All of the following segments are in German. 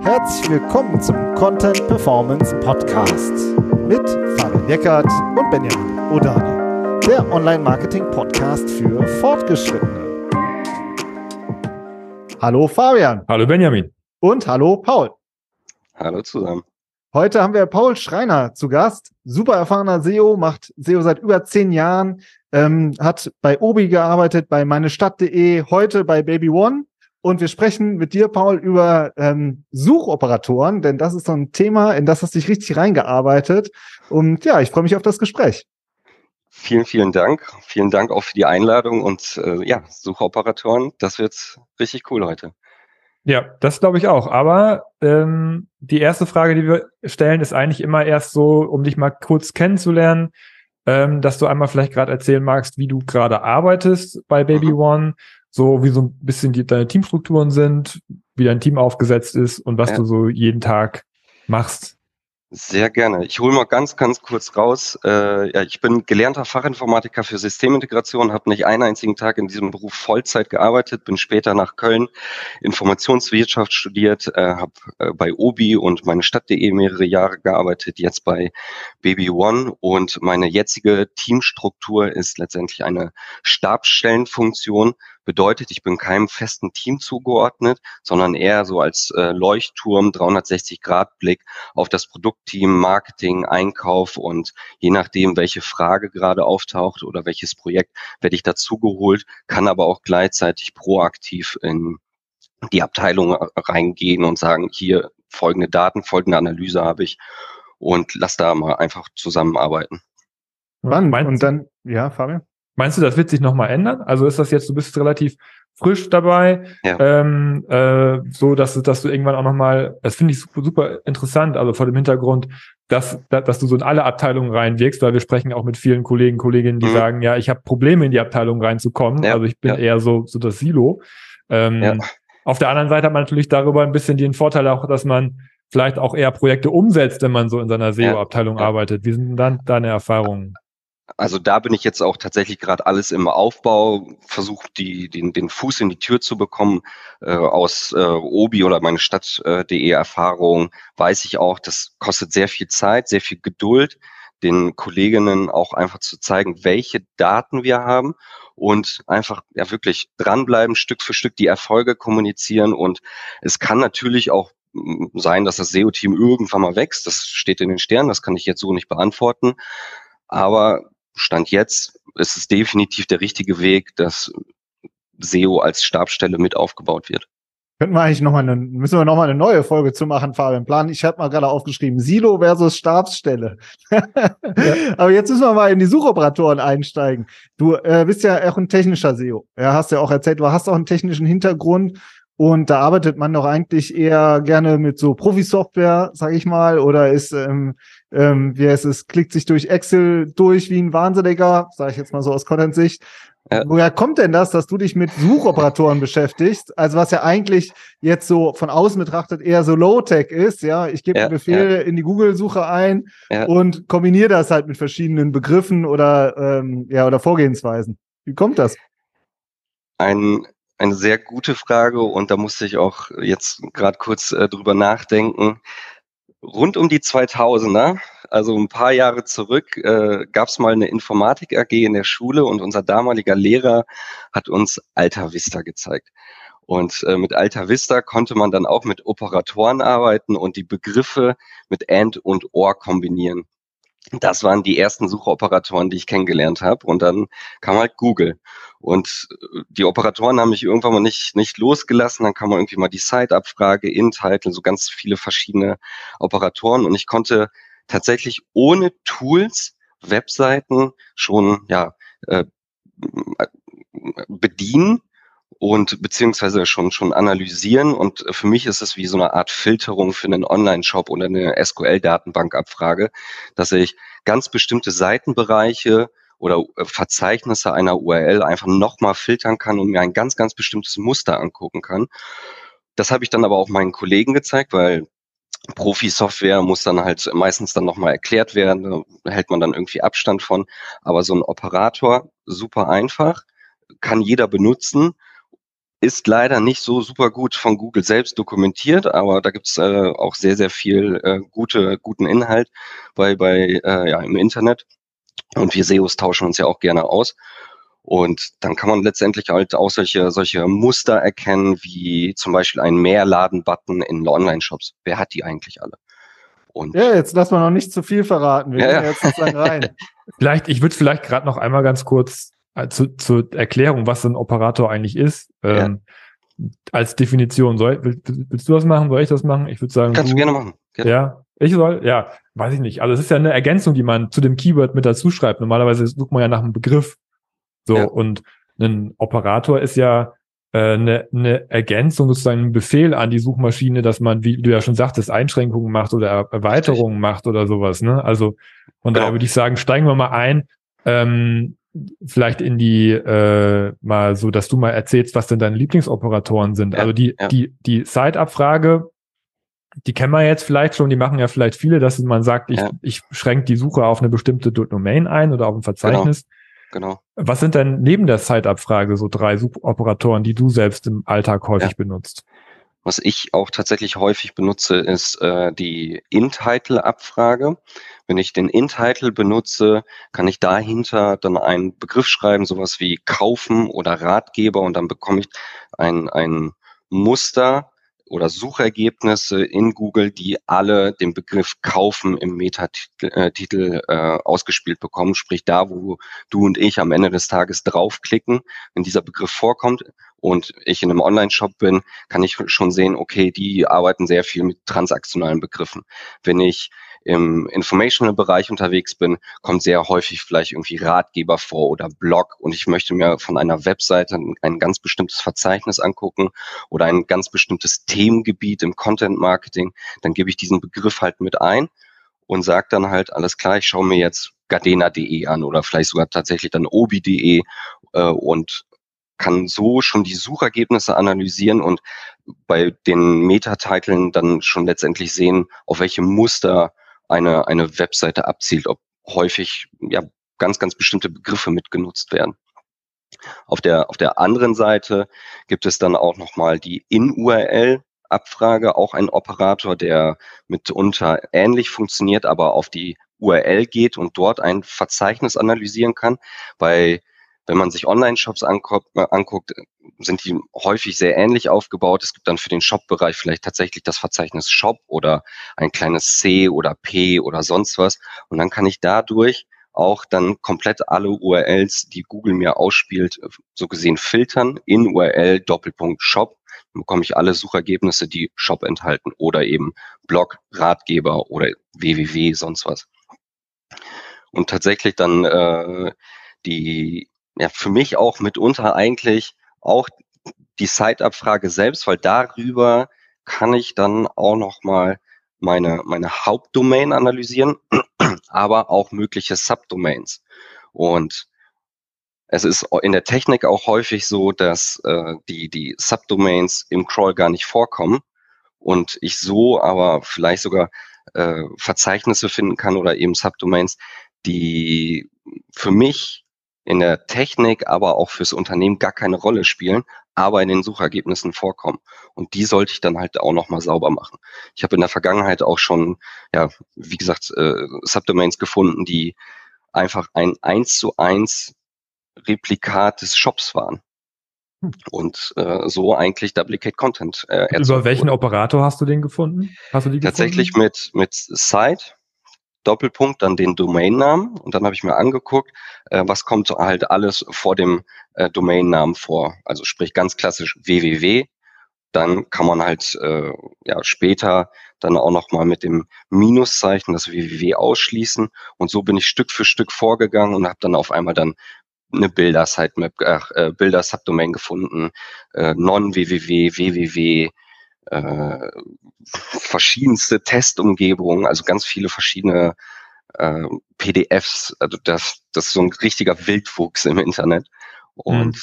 Herzlich willkommen zum Content Performance Podcast mit Fabian Eckert und Benjamin Odani, der Online-Marketing-Podcast für Fortgeschrittene. Hallo Fabian. Hallo Benjamin. Und hallo Paul. Hallo zusammen. Heute haben wir Paul Schreiner zu Gast. Super erfahrener SEO, macht SEO seit über zehn Jahren, ähm, hat bei Obi gearbeitet, bei meinestadt.de, heute bei Baby One. Und wir sprechen mit dir, Paul, über ähm, Suchoperatoren, denn das ist so ein Thema, in das hast du dich richtig reingearbeitet. Und ja, ich freue mich auf das Gespräch. Vielen, vielen Dank. Vielen Dank auch für die Einladung und äh, ja, Suchoperatoren. Das wird richtig cool heute. Ja, das glaube ich auch. Aber ähm, die erste Frage, die wir stellen, ist eigentlich immer erst so, um dich mal kurz kennenzulernen, ähm, dass du einmal vielleicht gerade erzählen magst, wie du gerade arbeitest bei Baby mhm. One, so wie so ein bisschen die, deine Teamstrukturen sind, wie dein Team aufgesetzt ist und was ja. du so jeden Tag machst. Sehr gerne. Ich hole mal ganz, ganz kurz raus. Äh, ja, ich bin gelernter Fachinformatiker für Systemintegration, habe nicht einen einzigen Tag in diesem Beruf Vollzeit gearbeitet, bin später nach Köln Informationswirtschaft studiert, äh, habe äh, bei Obi und meine Stadt.de mehrere Jahre gearbeitet, jetzt bei Baby One und meine jetzige Teamstruktur ist letztendlich eine Stabsstellenfunktion, Bedeutet, ich bin keinem festen Team zugeordnet, sondern eher so als äh, Leuchtturm 360-Grad-Blick auf das Produktteam, Marketing, Einkauf und je nachdem, welche Frage gerade auftaucht oder welches Projekt, werde ich dazugeholt, kann aber auch gleichzeitig proaktiv in die Abteilung reingehen und sagen, hier folgende Daten, folgende Analyse habe ich und lass da mal einfach zusammenarbeiten. Wann? Und dann, ja, Fabian? Meinst du, das wird sich nochmal ändern? Also ist das jetzt, du bist relativ frisch dabei, ja. ähm, äh, so dass, dass du irgendwann auch nochmal, das finde ich super, super interessant, also vor dem Hintergrund, dass, dass du so in alle Abteilungen reinwirkst, weil wir sprechen auch mit vielen Kollegen, Kolleginnen, die mhm. sagen, ja, ich habe Probleme in die Abteilung reinzukommen, ja. also ich bin ja. eher so, so das Silo. Ähm, Auf der anderen Seite hat man natürlich darüber ein bisschen den Vorteil auch, dass man vielleicht auch eher Projekte umsetzt, wenn man so in seiner SEO-Abteilung arbeitet. Wie sind dann deine Erfahrungen? Also da bin ich jetzt auch tatsächlich gerade alles im Aufbau, versucht die, den, den Fuß in die Tür zu bekommen. Äh, aus äh, Obi oder meine Stadt.de äh, Erfahrung weiß ich auch, das kostet sehr viel Zeit, sehr viel Geduld, den Kolleginnen auch einfach zu zeigen, welche Daten wir haben und einfach ja wirklich dranbleiben, Stück für Stück die Erfolge kommunizieren. Und es kann natürlich auch mm, sein, dass das SEO-Team irgendwann mal wächst. Das steht in den Sternen, das kann ich jetzt so nicht beantworten. Aber Stand jetzt ist es definitiv der richtige Weg, dass SEO als Stabstelle mit aufgebaut wird. Könnten wir eigentlich noch mal eine, müssen wir noch mal eine neue Folge zu machen, Fabian. Plan, ich habe mal gerade aufgeschrieben, Silo versus Stabsstelle. ja. Aber jetzt müssen wir mal in die Suchoperatoren einsteigen. Du äh, bist ja auch ein technischer SEO. Ja, hast ja auch erzählt, du hast auch einen technischen Hintergrund und da arbeitet man doch eigentlich eher gerne mit so Profi-Software, sag ich mal, oder ist, ähm, ähm, wie heißt es, klickt sich durch Excel durch wie ein Wahnsinniger, sage ich jetzt mal so aus Content-Sicht. Ja. Woher kommt denn das, dass du dich mit Suchoperatoren beschäftigst? Also was ja eigentlich jetzt so von außen betrachtet eher so Low-Tech ist, ja. Ich gebe ja, einen Befehl ja. in die Google-Suche ein und kombiniere das halt mit verschiedenen Begriffen oder ähm, ja oder Vorgehensweisen. Wie kommt das? Ein eine sehr gute Frage und da musste ich auch jetzt gerade kurz äh, drüber nachdenken. Rund um die 2000er, also ein paar Jahre zurück, äh, gab es mal eine Informatik AG in der Schule und unser damaliger Lehrer hat uns Alta Vista gezeigt. Und äh, mit Alta Vista konnte man dann auch mit Operatoren arbeiten und die Begriffe mit AND und OR kombinieren. Das waren die ersten Suchoperatoren, die ich kennengelernt habe. Und dann kam halt Google. Und äh, die Operatoren haben mich irgendwann mal nicht, nicht losgelassen. Dann kam man irgendwie mal die Site-Abfrage, In-Title, so ganz viele verschiedene Operatoren. Und ich konnte tatsächlich ohne Tools Webseiten schon ja, äh, bedienen und beziehungsweise schon schon analysieren und für mich ist es wie so eine Art Filterung für einen Online-Shop oder eine SQL-Datenbankabfrage, dass ich ganz bestimmte Seitenbereiche oder äh, Verzeichnisse einer URL einfach nochmal filtern kann und mir ein ganz, ganz bestimmtes Muster angucken kann. Das habe ich dann aber auch meinen Kollegen gezeigt, weil Profi-Software muss dann halt meistens dann nochmal erklärt werden, da hält man dann irgendwie Abstand von. Aber so ein Operator, super einfach, kann jeder benutzen ist leider nicht so super gut von Google selbst dokumentiert, aber da gibt's äh, auch sehr, sehr viel äh, gute, guten Inhalt bei, bei äh, ja, im Internet. Und wir SEOs tauschen uns ja auch gerne aus. Und dann kann man letztendlich halt auch solche, solche Muster erkennen, wie zum Beispiel ein Mehrladen-Button in Online-Shops. Wer hat die eigentlich alle? Und ja, jetzt lass mal noch nicht zu viel verraten. Wir ja. gehen jetzt rein. vielleicht, ich würde vielleicht gerade noch einmal ganz kurz zu, zur Erklärung, was ein Operator eigentlich ist. Ähm, ja. Als Definition. Soll, willst, willst, du das machen? Soll ich das machen? Ich würde sagen. Kannst du, du gerne machen. Gerne. Ja. Ich soll? Ja, weiß ich nicht. Also es ist ja eine Ergänzung, die man zu dem Keyword mit dazu schreibt. Normalerweise sucht man ja nach einem Begriff. So, ja. und ein Operator ist ja äh, eine, eine Ergänzung, sozusagen ein Befehl an die Suchmaschine, dass man, wie du ja schon sagtest, Einschränkungen macht oder Erweiterungen macht oder sowas. Ne? Also von genau. daher würde ich sagen, steigen wir mal ein. Ähm, vielleicht in die äh, mal so, dass du mal erzählst, was denn deine Lieblingsoperatoren sind. Ja, also die ja. die die Site-Abfrage, die kennen wir jetzt vielleicht schon. Die machen ja vielleicht viele, dass man sagt, ich ja. ich schränke die Suche auf eine bestimmte Domain ein oder auf ein Verzeichnis. Genau. Genau. Was sind denn neben der Zeitabfrage so drei Operatoren, die du selbst im Alltag häufig benutzt? Was ich auch tatsächlich häufig benutze, ist äh, die In-Title-Abfrage. Wenn ich den In-Title benutze, kann ich dahinter dann einen Begriff schreiben, sowas wie kaufen oder Ratgeber und dann bekomme ich ein, ein Muster, oder Suchergebnisse in Google, die alle den Begriff kaufen im Metatitel äh, äh, ausgespielt bekommen, sprich da, wo du und ich am Ende des Tages draufklicken, wenn dieser Begriff vorkommt und ich in einem Online-Shop bin, kann ich schon sehen, okay, die arbeiten sehr viel mit transaktionalen Begriffen. Wenn ich im Informational-Bereich unterwegs bin, kommt sehr häufig vielleicht irgendwie Ratgeber vor oder Blog. Und ich möchte mir von einer Webseite ein ganz bestimmtes Verzeichnis angucken oder ein ganz bestimmtes Themengebiet im Content-Marketing, dann gebe ich diesen Begriff halt mit ein und sage dann halt, alles klar, ich schaue mir jetzt gardena.de an oder vielleicht sogar tatsächlich dann obi.de äh, und kann so schon die Suchergebnisse analysieren und bei den Metatiteln dann schon letztendlich sehen, auf welche Muster eine, eine Webseite abzielt, ob häufig ja ganz, ganz bestimmte Begriffe mitgenutzt werden. Auf der, auf der anderen Seite gibt es dann auch nochmal die In-URL, Abfrage, auch ein Operator, der mitunter ähnlich funktioniert, aber auf die URL geht und dort ein Verzeichnis analysieren kann. Bei wenn man sich Online-Shops anguckt, äh, anguckt, sind die häufig sehr ähnlich aufgebaut. Es gibt dann für den Shop-Bereich vielleicht tatsächlich das Verzeichnis Shop oder ein kleines C oder P oder sonst was. Und dann kann ich dadurch auch dann komplett alle URLs, die Google mir ausspielt, so gesehen filtern in URL Doppelpunkt Shop. Dann bekomme ich alle Suchergebnisse, die Shop enthalten oder eben Blog, Ratgeber oder www, sonst was. Und tatsächlich dann äh, die ja für mich auch mitunter eigentlich auch die Site-Abfrage selbst, weil darüber kann ich dann auch nochmal meine, meine Hauptdomain analysieren, aber auch mögliche Subdomains. Und es ist in der Technik auch häufig so, dass äh, die, die Subdomains im Crawl gar nicht vorkommen und ich so aber vielleicht sogar äh, Verzeichnisse finden kann oder eben Subdomains, die für mich in der Technik, aber auch fürs Unternehmen gar keine Rolle spielen, aber in den Suchergebnissen vorkommen. Und die sollte ich dann halt auch nochmal sauber machen. Ich habe in der Vergangenheit auch schon, ja, wie gesagt, äh, Subdomains gefunden, die einfach ein eins zu eins Replikat des Shops waren. Hm. Und äh, so eigentlich Duplicate Content. Äh, Über welchen wurde. Operator hast du den gefunden? Hast du die Tatsächlich gefunden? mit mit Site Doppelpunkt, dann den Domainnamen und dann habe ich mir angeguckt, äh, was kommt halt alles vor dem äh, Domainnamen vor. Also sprich ganz klassisch www. Dann kann man halt äh, ja später dann auch noch mal mit dem Minuszeichen das www ausschließen und so bin ich Stück für Stück vorgegangen und habe dann auf einmal dann eine Bilder-Sitemap, äh, Bilder-Subdomain gefunden, äh, non-www, www, äh, verschiedenste Testumgebungen, also ganz viele verschiedene äh, PDFs. Also das, das ist so ein richtiger Wildwuchs im Internet. Und mhm.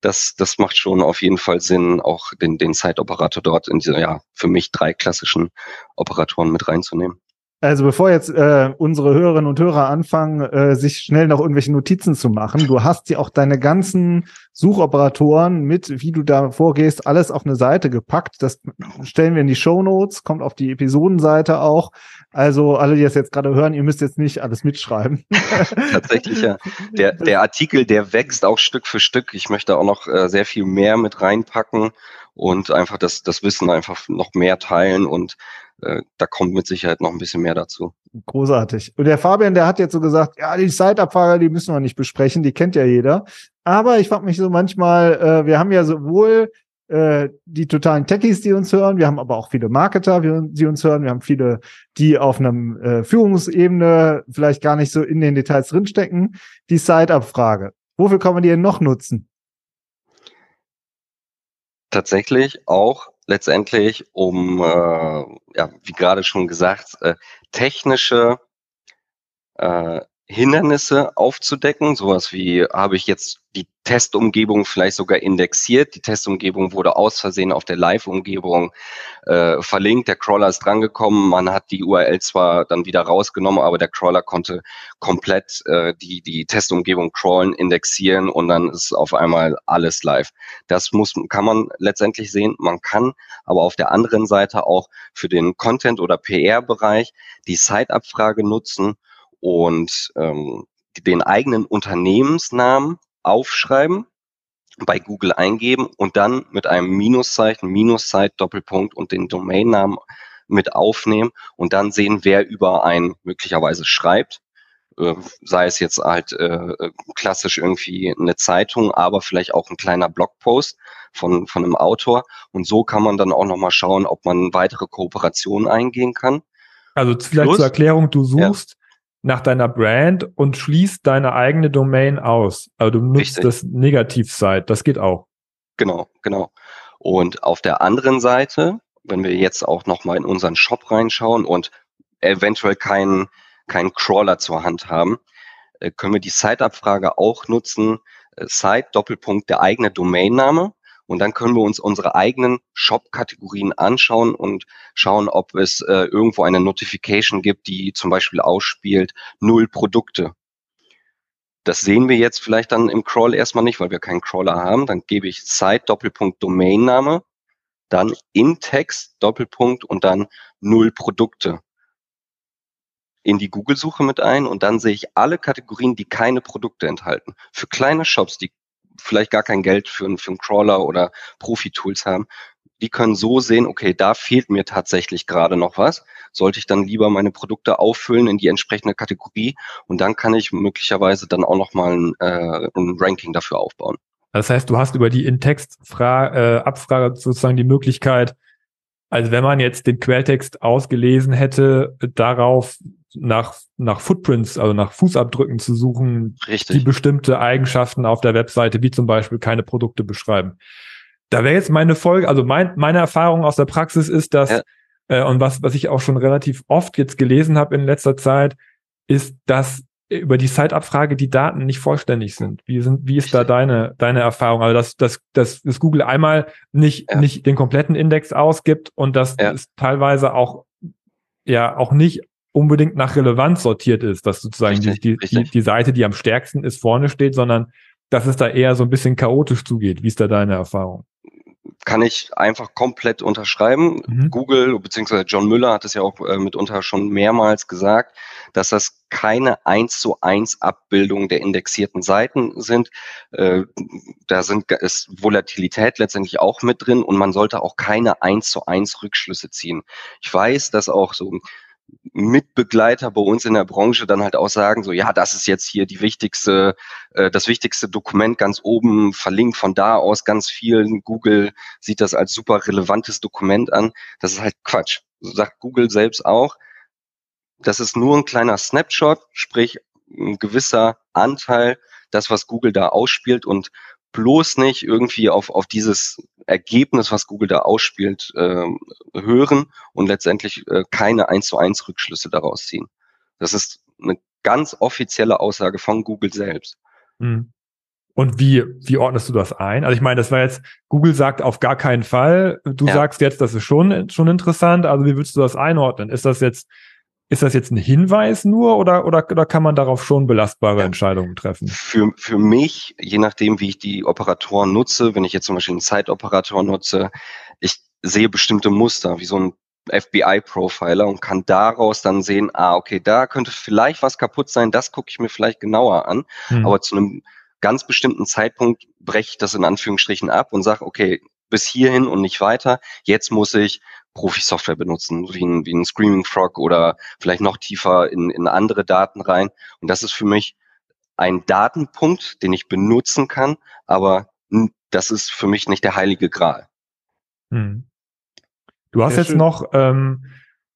das, das macht schon auf jeden Fall Sinn, auch den, den Zeitoperator dort in diese, ja, für mich drei klassischen Operatoren mit reinzunehmen. Also bevor jetzt äh, unsere Hörerinnen und Hörer anfangen, äh, sich schnell noch irgendwelche Notizen zu machen, du hast ja auch deine ganzen Suchoperatoren mit, wie du da vorgehst, alles auf eine Seite gepackt. Das stellen wir in die Show Notes, kommt auf die Episodenseite auch. Also alle, die das jetzt gerade hören, ihr müsst jetzt nicht alles mitschreiben. Tatsächlich, ja. Der, der Artikel, der wächst auch Stück für Stück. Ich möchte auch noch äh, sehr viel mehr mit reinpacken und einfach das, das Wissen einfach noch mehr teilen und da kommt mit Sicherheit noch ein bisschen mehr dazu. Großartig. Und der Fabian, der hat jetzt so gesagt, ja, die Side-Abfahrer, die müssen wir nicht besprechen, die kennt ja jeder. Aber ich frage mich so manchmal, äh, wir haben ja sowohl äh, die totalen Techies, die uns hören, wir haben aber auch viele Marketer, die uns hören, wir haben viele, die auf einem äh, Führungsebene vielleicht gar nicht so in den Details drinstecken. Die Side-Abfrage. Wofür kann man die denn noch nutzen? tatsächlich auch letztendlich um, äh, ja, wie gerade schon gesagt, äh, technische äh, Hindernisse aufzudecken, sowas wie habe ich jetzt die Testumgebung vielleicht sogar indexiert. Die Testumgebung wurde aus Versehen auf der Live-Umgebung äh, verlinkt. Der Crawler ist drangekommen. Man hat die URL zwar dann wieder rausgenommen, aber der Crawler konnte komplett äh, die, die Testumgebung crawlen, indexieren und dann ist auf einmal alles live. Das muss, kann man letztendlich sehen. Man kann aber auf der anderen Seite auch für den Content- oder PR-Bereich die Site-Abfrage nutzen und ähm, den eigenen Unternehmensnamen aufschreiben, bei Google eingeben und dann mit einem Minuszeichen, Minuszeit, Doppelpunkt und den Domainnamen mit aufnehmen und dann sehen, wer über einen möglicherweise schreibt. Äh, sei es jetzt halt äh, klassisch irgendwie eine Zeitung, aber vielleicht auch ein kleiner Blogpost von, von einem Autor. Und so kann man dann auch nochmal schauen, ob man weitere Kooperationen eingehen kann. Also vielleicht Plus, zur Erklärung, du suchst nach deiner Brand und schließt deine eigene Domain aus. Also du nutzt Richtig. das Negativsite. Das geht auch. Genau, genau. Und auf der anderen Seite, wenn wir jetzt auch nochmal in unseren Shop reinschauen und eventuell keinen keinen Crawler zur Hand haben, äh, können wir die Site-Abfrage auch nutzen. Äh, Site, Doppelpunkt, der eigene Domainname. Und dann können wir uns unsere eigenen Shop-Kategorien anschauen und schauen, ob es äh, irgendwo eine Notification gibt, die zum Beispiel ausspielt, null Produkte. Das sehen wir jetzt vielleicht dann im Crawl erstmal nicht, weil wir keinen Crawler haben. Dann gebe ich Site Doppelpunkt Domainname, dann in Text Doppelpunkt und dann null Produkte in die Google-Suche mit ein und dann sehe ich alle Kategorien, die keine Produkte enthalten. Für kleine Shops, die vielleicht gar kein Geld für, einen, für einen Crawler oder Profi-Tools haben, die können so sehen, okay, da fehlt mir tatsächlich gerade noch was. Sollte ich dann lieber meine Produkte auffüllen in die entsprechende Kategorie und dann kann ich möglicherweise dann auch nochmal ein, äh, ein Ranking dafür aufbauen. Das heißt, du hast über die In-Text-Abfrage äh, sozusagen die Möglichkeit, also wenn man jetzt den Quelltext ausgelesen hätte, darauf nach, nach Footprints, also nach Fußabdrücken zu suchen, Richtig. die bestimmte Eigenschaften auf der Webseite, wie zum Beispiel keine Produkte beschreiben. Da wäre jetzt meine Folge, also mein, meine Erfahrung aus der Praxis ist, dass, ja. äh, und was, was ich auch schon relativ oft jetzt gelesen habe in letzter Zeit, ist, dass über die Site-Abfrage die Daten nicht vollständig sind. Wie sind, wie ist da deine, deine Erfahrung? Also, dass, dass, dass, dass Google einmal nicht, ja. nicht den kompletten Index ausgibt und dass ja. es teilweise auch, ja, auch nicht unbedingt nach Relevanz sortiert ist, dass sozusagen richtig, die, die, die Seite, die am stärksten ist, vorne steht, sondern dass es da eher so ein bisschen chaotisch zugeht. Wie ist da deine Erfahrung? Kann ich einfach komplett unterschreiben. Mhm. Google bzw. John Müller hat es ja auch äh, mitunter schon mehrmals gesagt, dass das keine eins zu eins Abbildung der indexierten Seiten sind. Äh, da sind ist Volatilität letztendlich auch mit drin und man sollte auch keine eins zu eins Rückschlüsse ziehen. Ich weiß, dass auch so Mitbegleiter bei uns in der Branche dann halt auch sagen, so ja, das ist jetzt hier die wichtigste, äh, das wichtigste Dokument ganz oben, verlinkt von da aus ganz viel. Google sieht das als super relevantes Dokument an. Das ist halt Quatsch. Sagt Google selbst auch. Das ist nur ein kleiner Snapshot, sprich ein gewisser Anteil, das, was Google da ausspielt und bloß nicht irgendwie auf, auf dieses Ergebnis, was Google da ausspielt, äh, hören und letztendlich äh, keine eins zu eins Rückschlüsse daraus ziehen. Das ist eine ganz offizielle Aussage von Google selbst. Mhm. Und wie, wie ordnest du das ein? Also ich meine, das war jetzt, Google sagt auf gar keinen Fall. Du ja. sagst jetzt, das ist schon, schon interessant. Also wie würdest du das einordnen? Ist das jetzt ist das jetzt ein Hinweis nur oder, oder, oder kann man darauf schon belastbare ja. Entscheidungen treffen? Für, für mich, je nachdem, wie ich die Operatoren nutze, wenn ich jetzt zum Beispiel einen Zeitoperator nutze, ich sehe bestimmte Muster, wie so ein FBI-Profiler und kann daraus dann sehen, ah, okay, da könnte vielleicht was kaputt sein, das gucke ich mir vielleicht genauer an. Hm. Aber zu einem ganz bestimmten Zeitpunkt breche ich das in Anführungsstrichen ab und sage, okay, bis hierhin und nicht weiter. Jetzt muss ich Profi-Software benutzen, wie ein, wie ein Screaming Frog oder vielleicht noch tiefer in, in andere Daten rein. Und das ist für mich ein Datenpunkt, den ich benutzen kann, aber das ist für mich nicht der heilige Gral. Hm. Du hast Sehr jetzt schön. noch ähm,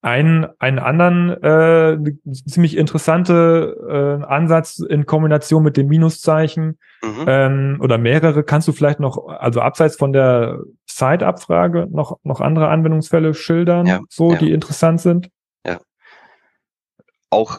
einen, einen anderen äh, ziemlich interessante äh, Ansatz in Kombination mit dem Minuszeichen mhm. ähm, oder mehrere. Kannst du vielleicht noch, also abseits von der Site-Abfrage, noch, noch andere Anwendungsfälle schildern, ja, so ja. die interessant sind? Ja. Auch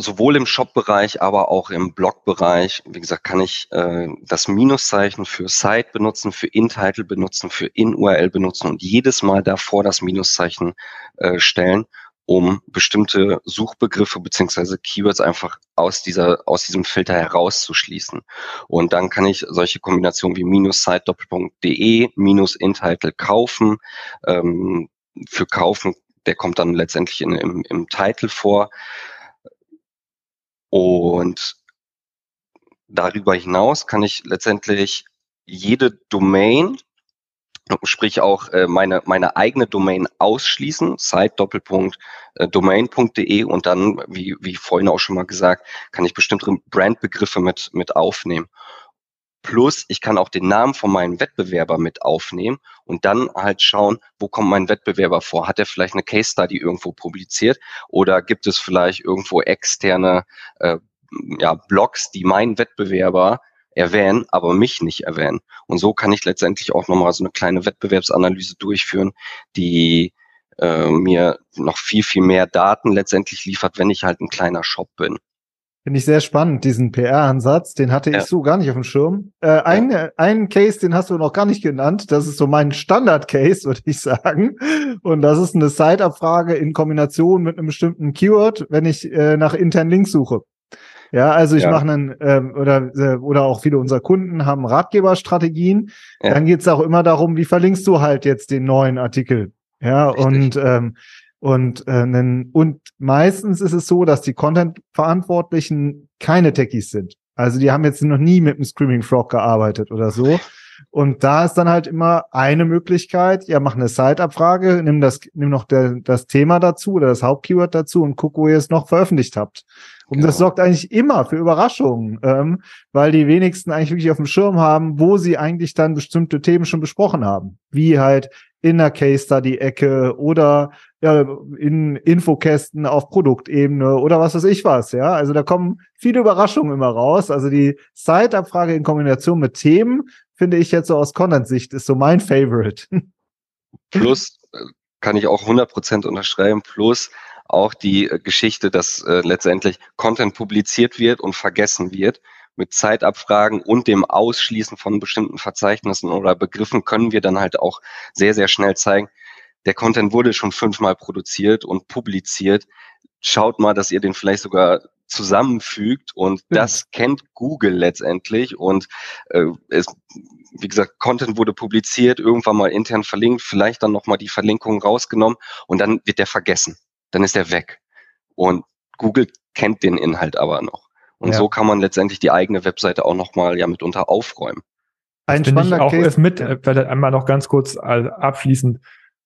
sowohl im Shop-Bereich, aber auch im Blog-Bereich, wie gesagt, kann ich äh, das Minuszeichen für Site benutzen, für In-Title benutzen, für In-URL benutzen und jedes Mal davor das Minuszeichen äh, stellen, um bestimmte Suchbegriffe beziehungsweise Keywords einfach aus dieser aus diesem Filter herauszuschließen. Und dann kann ich solche Kombinationen wie minus site doppelpunkt.de minus In-Title kaufen. Ähm, für kaufen, der kommt dann letztendlich in, im, im Title vor. Und darüber hinaus kann ich letztendlich jede Domain, sprich auch äh, meine, meine eigene Domain ausschließen, site Doppelpunkt äh, und dann, wie, wie vorhin auch schon mal gesagt, kann ich bestimmte Brandbegriffe mit, mit aufnehmen. Plus, ich kann auch den Namen von meinem Wettbewerber mit aufnehmen und dann halt schauen, wo kommt mein Wettbewerber vor? Hat er vielleicht eine Case Study irgendwo publiziert oder gibt es vielleicht irgendwo externe äh, ja, Blogs, die meinen Wettbewerber erwähnen, aber mich nicht erwähnen. Und so kann ich letztendlich auch nochmal so eine kleine Wettbewerbsanalyse durchführen, die äh, mir noch viel, viel mehr Daten letztendlich liefert, wenn ich halt ein kleiner Shop bin. Finde ich sehr spannend, diesen PR-Ansatz. Den hatte ja. ich so gar nicht auf dem Schirm. Äh, ja. ein, einen Case, den hast du noch gar nicht genannt. Das ist so mein Standard-Case, würde ich sagen. Und das ist eine Site-Abfrage in Kombination mit einem bestimmten Keyword, wenn ich äh, nach internen Links suche. Ja, also ich ja. mache einen, ähm, oder, äh, oder auch viele unserer Kunden haben Ratgeberstrategien. Ja. Dann geht's auch immer darum, wie verlinkst du halt jetzt den neuen Artikel. Ja, Richtig. und ähm, und, äh, und meistens ist es so, dass die Content-Verantwortlichen keine Techies sind. Also die haben jetzt noch nie mit einem Screaming Frog gearbeitet oder so. Und da ist dann halt immer eine Möglichkeit, ja, mach eine Site-Abfrage, nimm das, nimm noch der, das Thema dazu oder das Hauptkeyword dazu und guck, wo ihr es noch veröffentlicht habt. Und genau. das sorgt eigentlich immer für Überraschungen, ähm, weil die wenigsten eigentlich wirklich auf dem Schirm haben, wo sie eigentlich dann bestimmte Themen schon besprochen haben. Wie halt in der Case Study Ecke oder ja, in Infokästen auf Produktebene oder was weiß ich was, ja. Also da kommen viele Überraschungen immer raus. Also die Site-Abfrage in Kombination mit Themen finde ich jetzt so aus Content-Sicht ist so mein Favorite. Plus äh, kann ich auch 100% unterschreiben. Plus auch die äh, Geschichte, dass äh, letztendlich Content publiziert wird und vergessen wird mit Zeitabfragen und dem Ausschließen von bestimmten Verzeichnissen oder Begriffen können wir dann halt auch sehr, sehr schnell zeigen, der Content wurde schon fünfmal produziert und publiziert. Schaut mal, dass ihr den vielleicht sogar zusammenfügt und ja. das kennt Google letztendlich und äh, es, wie gesagt, Content wurde publiziert, irgendwann mal intern verlinkt, vielleicht dann nochmal die Verlinkung rausgenommen und dann wird der vergessen. Dann ist er weg. Und Google kennt den Inhalt aber noch. Und ja. so kann man letztendlich die eigene Webseite auch nochmal ja mitunter aufräumen. Ein das spannender ich auch Case. mit, ja. vielleicht einmal noch ganz kurz abschließend.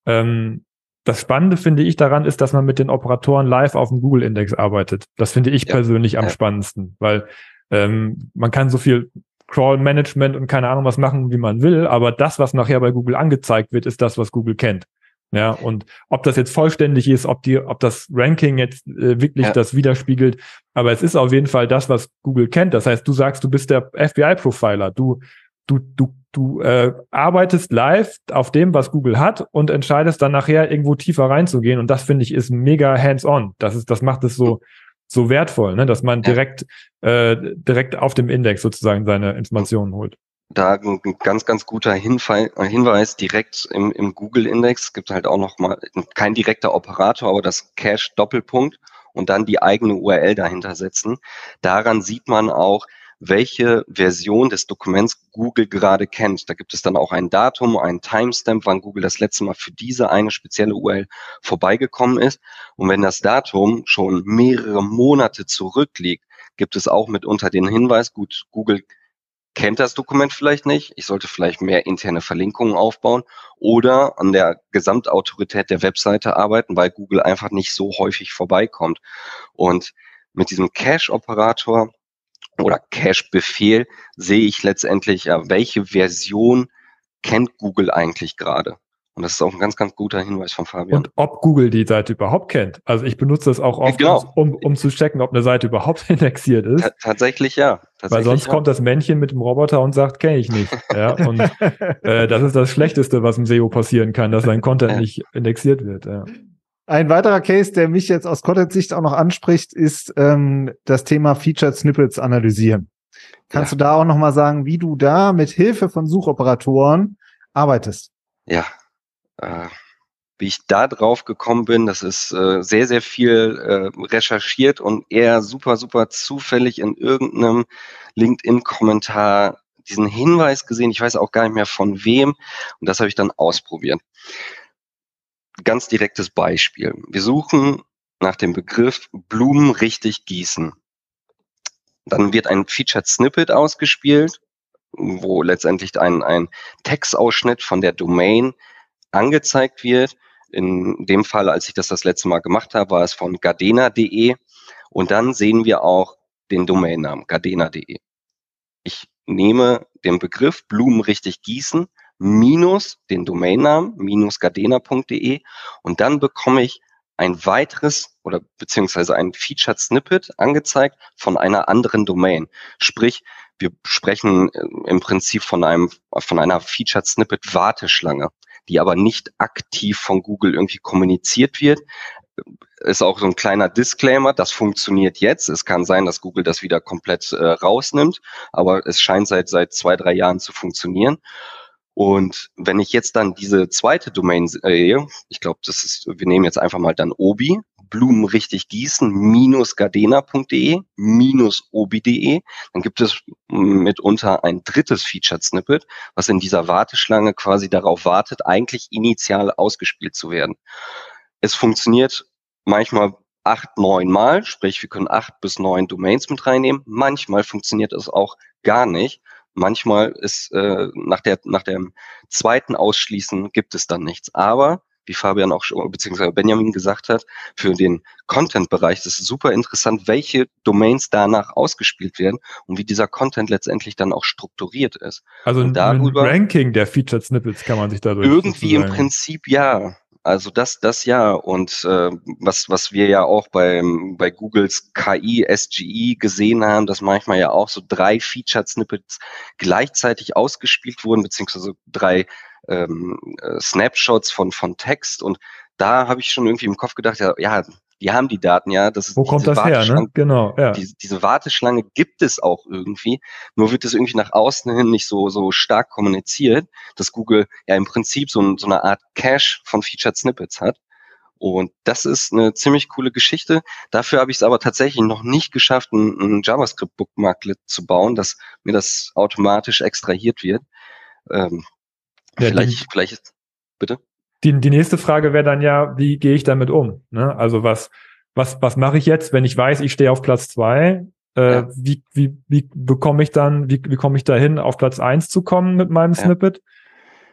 Ähm, das Spannende finde ich daran ist, dass man mit den Operatoren live auf dem Google-Index arbeitet. Das finde ich ja. persönlich am spannendsten, weil ähm, man kann so viel Crawl-Management und keine Ahnung was machen, wie man will, aber das, was nachher bei Google angezeigt wird, ist das, was Google kennt. Ja, und ob das jetzt vollständig ist, ob die, ob das Ranking jetzt äh, wirklich ja. das widerspiegelt, aber es ist auf jeden Fall das, was Google kennt. Das heißt, du sagst, du bist der FBI-Profiler, du, du, du, du äh, arbeitest live auf dem, was Google hat und entscheidest dann nachher irgendwo tiefer reinzugehen. Und das finde ich ist mega hands-on. Das ist, das macht es so, so wertvoll, ne? dass man direkt, äh, direkt auf dem Index sozusagen seine Informationen holt. da ein ganz, ganz guter Hinweis direkt im, im Google-Index. Es gibt halt auch noch mal kein direkter Operator, aber das Cache-Doppelpunkt und dann die eigene URL dahinter setzen. Daran sieht man auch, welche Version des Dokuments Google gerade kennt. Da gibt es dann auch ein Datum, ein Timestamp, wann Google das letzte Mal für diese eine spezielle URL vorbeigekommen ist. Und wenn das Datum schon mehrere Monate zurückliegt, gibt es auch mitunter den Hinweis, gut, Google kennt das Dokument vielleicht nicht, ich sollte vielleicht mehr interne Verlinkungen aufbauen oder an der Gesamtautorität der Webseite arbeiten, weil Google einfach nicht so häufig vorbeikommt. Und mit diesem Cache-Operator oder Cache-Befehl sehe ich letztendlich, ja, welche Version kennt Google eigentlich gerade. Und das ist auch ein ganz, ganz guter Hinweis von Fabian. Und ob Google die Seite überhaupt kennt. Also ich benutze das auch oft, genau. um, um zu checken, ob eine Seite überhaupt indexiert ist. T tatsächlich ja. Tatsächlich Weil sonst ja. kommt das Männchen mit dem Roboter und sagt, kenne ich nicht. Ja, und äh, das ist das Schlechteste, was im SEO passieren kann, dass sein Content ja. nicht indexiert wird. Ja. Ein weiterer Case, der mich jetzt aus Content-Sicht auch noch anspricht, ist ähm, das Thema Featured Snippets analysieren. Kannst ja. du da auch noch mal sagen, wie du da mit Hilfe von Suchoperatoren arbeitest? Ja, äh, wie ich da drauf gekommen bin, das ist äh, sehr, sehr viel äh, recherchiert und eher super, super zufällig in irgendeinem LinkedIn-Kommentar diesen Hinweis gesehen. Ich weiß auch gar nicht mehr von wem. Und das habe ich dann ausprobiert. Ganz direktes Beispiel. Wir suchen nach dem Begriff Blumen richtig gießen. Dann wird ein Featured Snippet ausgespielt, wo letztendlich ein, ein Textausschnitt von der Domain angezeigt wird. In dem Fall, als ich das das letzte Mal gemacht habe, war es von gardena.de. Und dann sehen wir auch den Domainnamen gardena.de. Ich nehme den Begriff Blumen richtig gießen minus den Domainnamen minus gardena.de und dann bekomme ich ein weiteres oder beziehungsweise ein Featured Snippet angezeigt von einer anderen Domain. Sprich, wir sprechen äh, im Prinzip von einem, von einer Featured Snippet Warteschlange die aber nicht aktiv von Google irgendwie kommuniziert wird. Ist auch so ein kleiner Disclaimer, das funktioniert jetzt. Es kann sein, dass Google das wieder komplett äh, rausnimmt, aber es scheint seit, seit zwei, drei Jahren zu funktionieren. Und wenn ich jetzt dann diese zweite Domain sehe, ich glaube, das ist, wir nehmen jetzt einfach mal dann Obi, Blumen richtig gießen, minus gardena.de, minus obi.de. Dann gibt es mitunter ein drittes Featured Snippet, was in dieser Warteschlange quasi darauf wartet, eigentlich initial ausgespielt zu werden. Es funktioniert manchmal acht, neun Mal, sprich, wir können acht bis neun Domains mit reinnehmen. Manchmal funktioniert es auch gar nicht. Manchmal ist äh, nach der nach dem zweiten Ausschließen gibt es dann nichts. Aber wie Fabian auch schon, beziehungsweise Benjamin gesagt hat, für den Content-Bereich. Ist super interessant, welche Domains danach ausgespielt werden und wie dieser Content letztendlich dann auch strukturiert ist. Also ein, darüber, ein Ranking der Featured Snippets kann man sich dadurch. Irgendwie im Prinzip ja. Also das, das ja. Und äh, was, was wir ja auch beim, bei Googles KI, SGI gesehen haben, dass manchmal ja auch so drei Featured Snippets gleichzeitig ausgespielt wurden, beziehungsweise drei ähm, äh, Snapshots von, von Text und da habe ich schon irgendwie im Kopf gedacht, ja, ja, die haben die Daten ja. Das ist Wo kommt das her, ne? Genau, ja. Diese, diese Warteschlange gibt es auch irgendwie, nur wird es irgendwie nach außen hin nicht so, so stark kommuniziert, dass Google ja im Prinzip so, so eine Art Cache von Featured Snippets hat. Und das ist eine ziemlich coole Geschichte. Dafür habe ich es aber tatsächlich noch nicht geschafft, ein, ein JavaScript-Bookmarklet zu bauen, dass mir das automatisch extrahiert wird. Ähm, ja, vielleicht, vielleicht, bitte? Die, die nächste Frage wäre dann ja, wie gehe ich damit um? Ne? Also was, was, was mache ich jetzt, wenn ich weiß, ich stehe auf Platz zwei? Äh, ja. wie, wie, wie bekomme ich dann, wie, wie komme ich dahin, auf Platz eins zu kommen mit meinem ja. Snippet?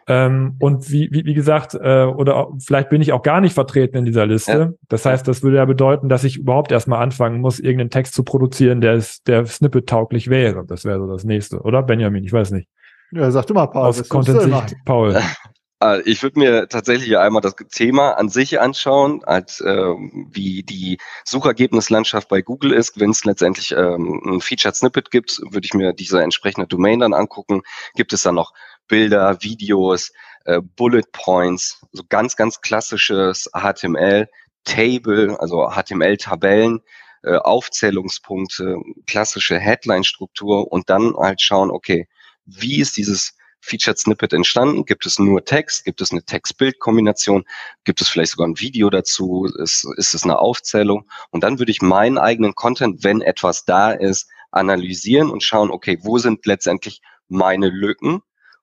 Ähm, und wie, wie, wie gesagt, äh, oder vielleicht bin ich auch gar nicht vertreten in dieser Liste. Ja. Das heißt, das würde ja bedeuten, dass ich überhaupt erstmal anfangen muss, irgendeinen Text zu produzieren, der, ist, der Snippet-tauglich wäre. Das wäre so das nächste, oder? Benjamin, ich weiß nicht. Ja, sag du mal, Paul. Aus Content-Sicht, Paul. Äh, ich würde mir tatsächlich einmal das Thema an sich anschauen, als äh, wie die Suchergebnislandschaft bei Google ist. Wenn es letztendlich ähm, ein Featured Snippet gibt, würde ich mir diese entsprechende Domain dann angucken. Gibt es dann noch Bilder, Videos, äh, Bullet Points, so ganz, ganz klassisches HTML, Table, also HTML-Tabellen, äh, Aufzählungspunkte, klassische Headline-Struktur und dann halt schauen, okay, wie ist dieses Featured Snippet entstanden? Gibt es nur Text? Gibt es eine Text-Bild-Kombination? Gibt es vielleicht sogar ein Video dazu? Ist, ist es eine Aufzählung? Und dann würde ich meinen eigenen Content, wenn etwas da ist, analysieren und schauen, okay, wo sind letztendlich meine Lücken?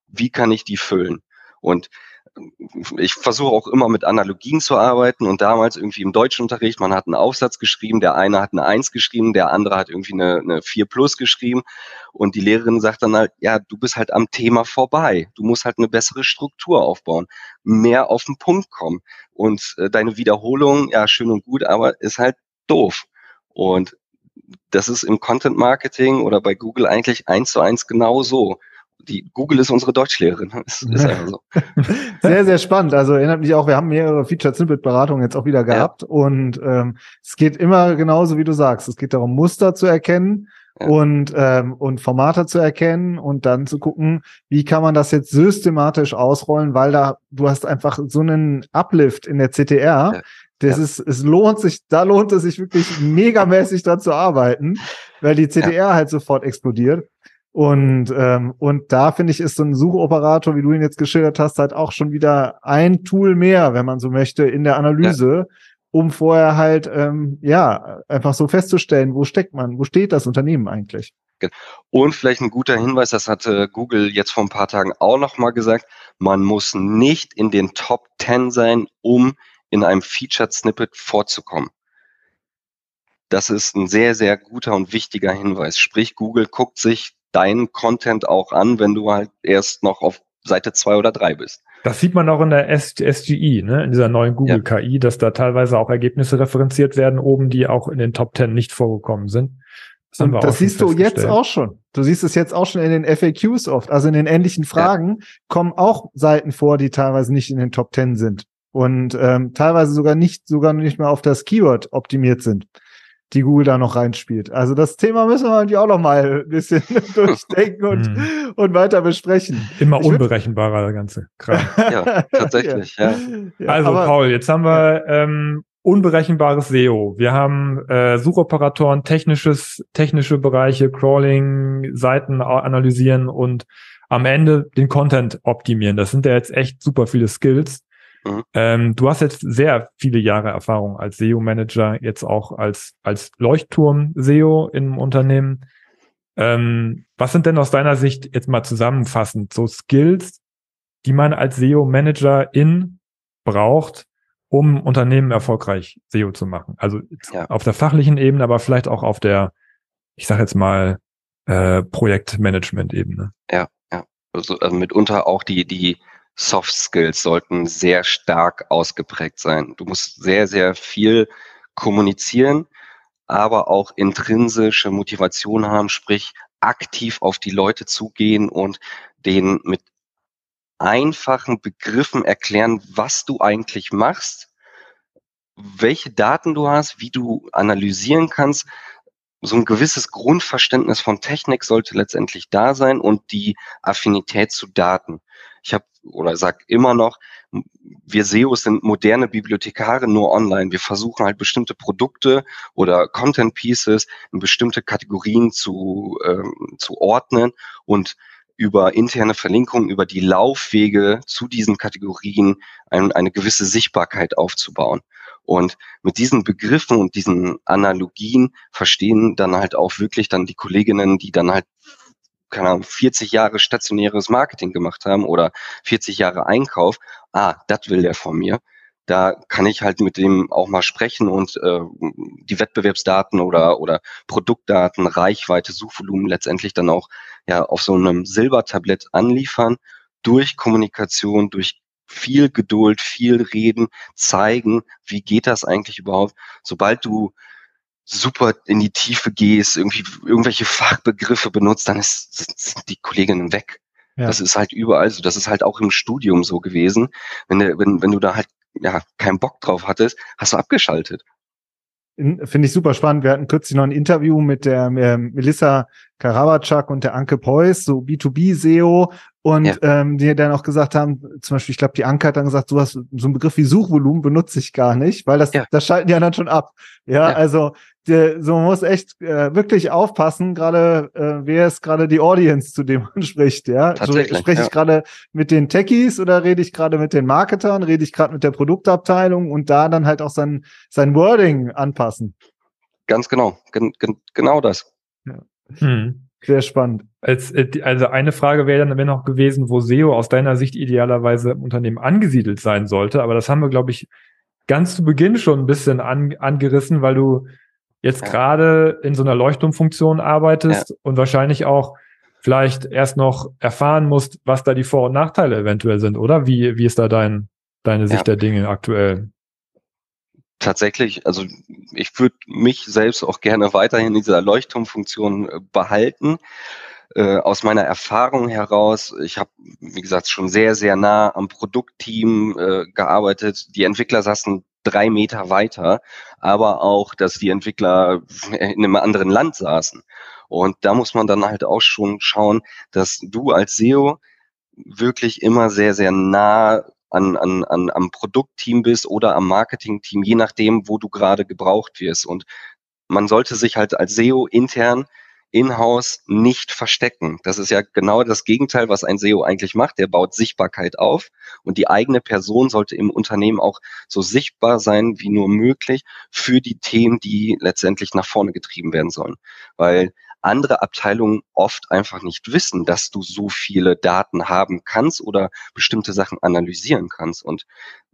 Wie kann ich die füllen? Und ich versuche auch immer mit Analogien zu arbeiten und damals irgendwie im Deutschunterricht, man hat einen Aufsatz geschrieben, der eine hat eine Eins geschrieben, der andere hat irgendwie eine, eine 4 plus geschrieben. Und die Lehrerin sagt dann halt, ja, du bist halt am Thema vorbei, du musst halt eine bessere Struktur aufbauen, mehr auf den Punkt kommen. Und äh, deine Wiederholung, ja, schön und gut, aber ist halt doof. Und das ist im Content Marketing oder bei Google eigentlich eins zu eins genau so die Google ist unsere Deutschlehrerin. Das ist einfach so. sehr, sehr spannend. Also erinnert mich auch, wir haben mehrere Featured Snippet Beratungen jetzt auch wieder gehabt ja. und ähm, es geht immer genauso, wie du sagst. Es geht darum, Muster zu erkennen ja. und ähm, und Formate zu erkennen und dann zu gucken, wie kann man das jetzt systematisch ausrollen, weil da du hast einfach so einen Uplift in der CTR. Ja. Das ja. ist, es lohnt sich, da lohnt es sich wirklich megamäßig dran zu arbeiten, weil die CTR halt sofort explodiert. Und, ähm, und da finde ich, ist so ein Suchoperator, wie du ihn jetzt geschildert hast, halt auch schon wieder ein Tool mehr, wenn man so möchte, in der Analyse, ja. um vorher halt, ähm, ja, einfach so festzustellen, wo steckt man, wo steht das Unternehmen eigentlich. Und vielleicht ein guter Hinweis, das hatte Google jetzt vor ein paar Tagen auch nochmal gesagt, man muss nicht in den Top 10 sein, um in einem Featured Snippet vorzukommen. Das ist ein sehr, sehr guter und wichtiger Hinweis. Sprich, Google guckt sich deinen Content auch an, wenn du halt erst noch auf Seite zwei oder drei bist. Das sieht man auch in der SGI, ne, in dieser neuen Google ja. KI, dass da teilweise auch Ergebnisse referenziert werden, oben, die auch in den Top Ten nicht vorgekommen sind. Das, Und das siehst du jetzt auch schon. Du siehst es jetzt auch schon in den FAQs oft. Also in den ähnlichen Fragen ja. kommen auch Seiten vor, die teilweise nicht in den Top Ten sind. Und ähm, teilweise sogar nicht, sogar nicht mehr auf das Keyword optimiert sind die Google da noch reinspielt. Also das Thema müssen wir natürlich auch noch mal ein bisschen durchdenken und, hm. und weiter besprechen. Immer unberechenbarer, der ganze Kram. ja, tatsächlich, ja. ja. also Paul, jetzt haben wir ähm, unberechenbares SEO. Wir haben äh, Suchoperatoren, technisches, technische Bereiche, Crawling, Seiten analysieren und am Ende den Content optimieren. Das sind ja jetzt echt super viele Skills. Mhm. Ähm, du hast jetzt sehr viele Jahre Erfahrung als SEO-Manager, jetzt auch als, als Leuchtturm-SEO im Unternehmen. Ähm, was sind denn aus deiner Sicht jetzt mal zusammenfassend so Skills, die man als SEO-Manager in braucht, um Unternehmen erfolgreich SEO zu machen? Also ja. auf der fachlichen Ebene, aber vielleicht auch auf der, ich sage jetzt mal, äh, Projektmanagement-Ebene. Ja, ja. Also, also mitunter auch die, die Soft Skills sollten sehr stark ausgeprägt sein. Du musst sehr, sehr viel kommunizieren, aber auch intrinsische Motivation haben, sprich aktiv auf die Leute zugehen und denen mit einfachen Begriffen erklären, was du eigentlich machst, welche Daten du hast, wie du analysieren kannst. So ein gewisses Grundverständnis von Technik sollte letztendlich da sein und die Affinität zu Daten. Ich habe oder sag immer noch, wir SEOs sind moderne Bibliothekare nur online. Wir versuchen halt bestimmte Produkte oder Content Pieces in bestimmte Kategorien zu, ähm, zu ordnen und über interne Verlinkungen, über die Laufwege zu diesen Kategorien ein, eine gewisse Sichtbarkeit aufzubauen. Und mit diesen Begriffen und diesen Analogien verstehen dann halt auch wirklich dann die Kolleginnen, die dann halt keine Ahnung, 40 Jahre stationäres Marketing gemacht haben oder 40 Jahre Einkauf, ah, das will der von mir. Da kann ich halt mit dem auch mal sprechen und äh, die Wettbewerbsdaten oder, oder Produktdaten, Reichweite, Suchvolumen letztendlich dann auch ja auf so einem Silbertablett anliefern, durch Kommunikation, durch viel Geduld, viel Reden, zeigen, wie geht das eigentlich überhaupt. Sobald du super in die Tiefe gehst, irgendwie irgendwelche Fachbegriffe benutzt, dann ist, sind die Kolleginnen weg. Ja. Das ist halt überall so. Das ist halt auch im Studium so gewesen. Wenn, du, wenn, wenn du da halt ja keinen Bock drauf hattest, hast du abgeschaltet. Finde ich super spannend. Wir hatten kürzlich noch ein Interview mit der äh, Melissa Karabacak und der Anke Preuß, so B2B-SEO. Und ja. ähm, die dann auch gesagt haben, zum Beispiel, ich glaube, die Anke hat dann gesagt, du hast so einen Begriff wie Suchvolumen benutze ich gar nicht, weil das, ja. das schalten die anderen schon ab. Ja, ja. also der, so man muss echt äh, wirklich aufpassen, gerade äh, wer ist gerade die Audience, zu dem man spricht, ja. Spreche ich gerade mit den Techies oder rede ich gerade mit den Marketern, rede ich gerade mit der Produktabteilung und da dann halt auch sein, sein Wording anpassen. Ganz genau, gen, gen, genau das. Ja. Hm. Sehr spannend. Als, äh, also eine Frage wäre dann noch gewesen, wo SEO aus deiner Sicht idealerweise im Unternehmen angesiedelt sein sollte. Aber das haben wir, glaube ich, ganz zu Beginn schon ein bisschen an, angerissen, weil du jetzt ja. gerade in so einer Leuchtturmfunktion arbeitest ja. und wahrscheinlich auch vielleicht erst noch erfahren musst, was da die Vor- und Nachteile eventuell sind, oder? Wie, wie ist da dein, deine Sicht ja. der Dinge aktuell? Tatsächlich, also ich würde mich selbst auch gerne weiterhin in dieser Leuchtturmfunktion äh, behalten. Äh, aus meiner Erfahrung heraus, ich habe, wie gesagt, schon sehr, sehr nah am Produktteam äh, gearbeitet. Die Entwickler saßen drei Meter weiter, aber auch, dass die Entwickler in einem anderen Land saßen. Und da muss man dann halt auch schon schauen, dass du als SEO wirklich immer sehr, sehr nah an, an, an, am Produktteam bist oder am Marketingteam, je nachdem, wo du gerade gebraucht wirst. Und man sollte sich halt als SEO intern in-house nicht verstecken. Das ist ja genau das Gegenteil, was ein SEO eigentlich macht. Der baut Sichtbarkeit auf und die eigene Person sollte im Unternehmen auch so sichtbar sein wie nur möglich für die Themen, die letztendlich nach vorne getrieben werden sollen. Weil andere Abteilungen oft einfach nicht wissen, dass du so viele Daten haben kannst oder bestimmte Sachen analysieren kannst. Und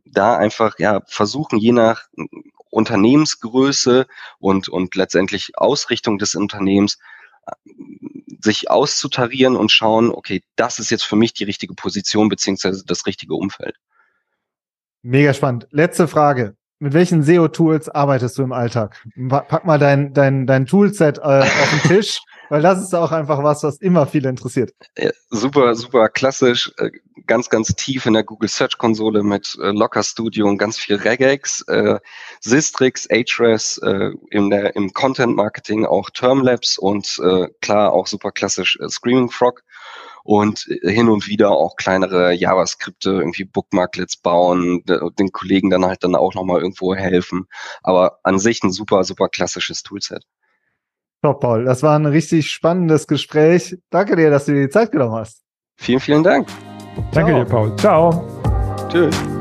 da einfach ja versuchen, je nach Unternehmensgröße und, und letztendlich Ausrichtung des Unternehmens, sich auszutarieren und schauen, okay, das ist jetzt für mich die richtige Position beziehungsweise das richtige Umfeld. Mega spannend. Letzte Frage. Mit welchen SEO-Tools arbeitest du im Alltag? Pack mal dein, dein, dein Toolset äh, auf den Tisch, weil das ist auch einfach was, was immer viele interessiert. Ja, super, super klassisch, äh, ganz, ganz tief in der Google Search Konsole mit äh, Locker Studio und ganz viel Regex, äh, Sistrix, Ahrefs, äh, in der, im Content Marketing auch Termlabs und äh, klar auch super klassisch äh, Screaming Frog und äh, hin und wieder auch kleinere JavaScripte, irgendwie Bookmarklets bauen, den Kollegen dann halt dann auch nochmal irgendwo helfen. Aber an sich ein super, super klassisches Toolset. Top, Paul. Das war ein richtig spannendes Gespräch. Danke dir, dass du dir die Zeit genommen hast. Vielen, vielen Dank. Danke Ciao. dir, Paul. Ciao. Tschüss.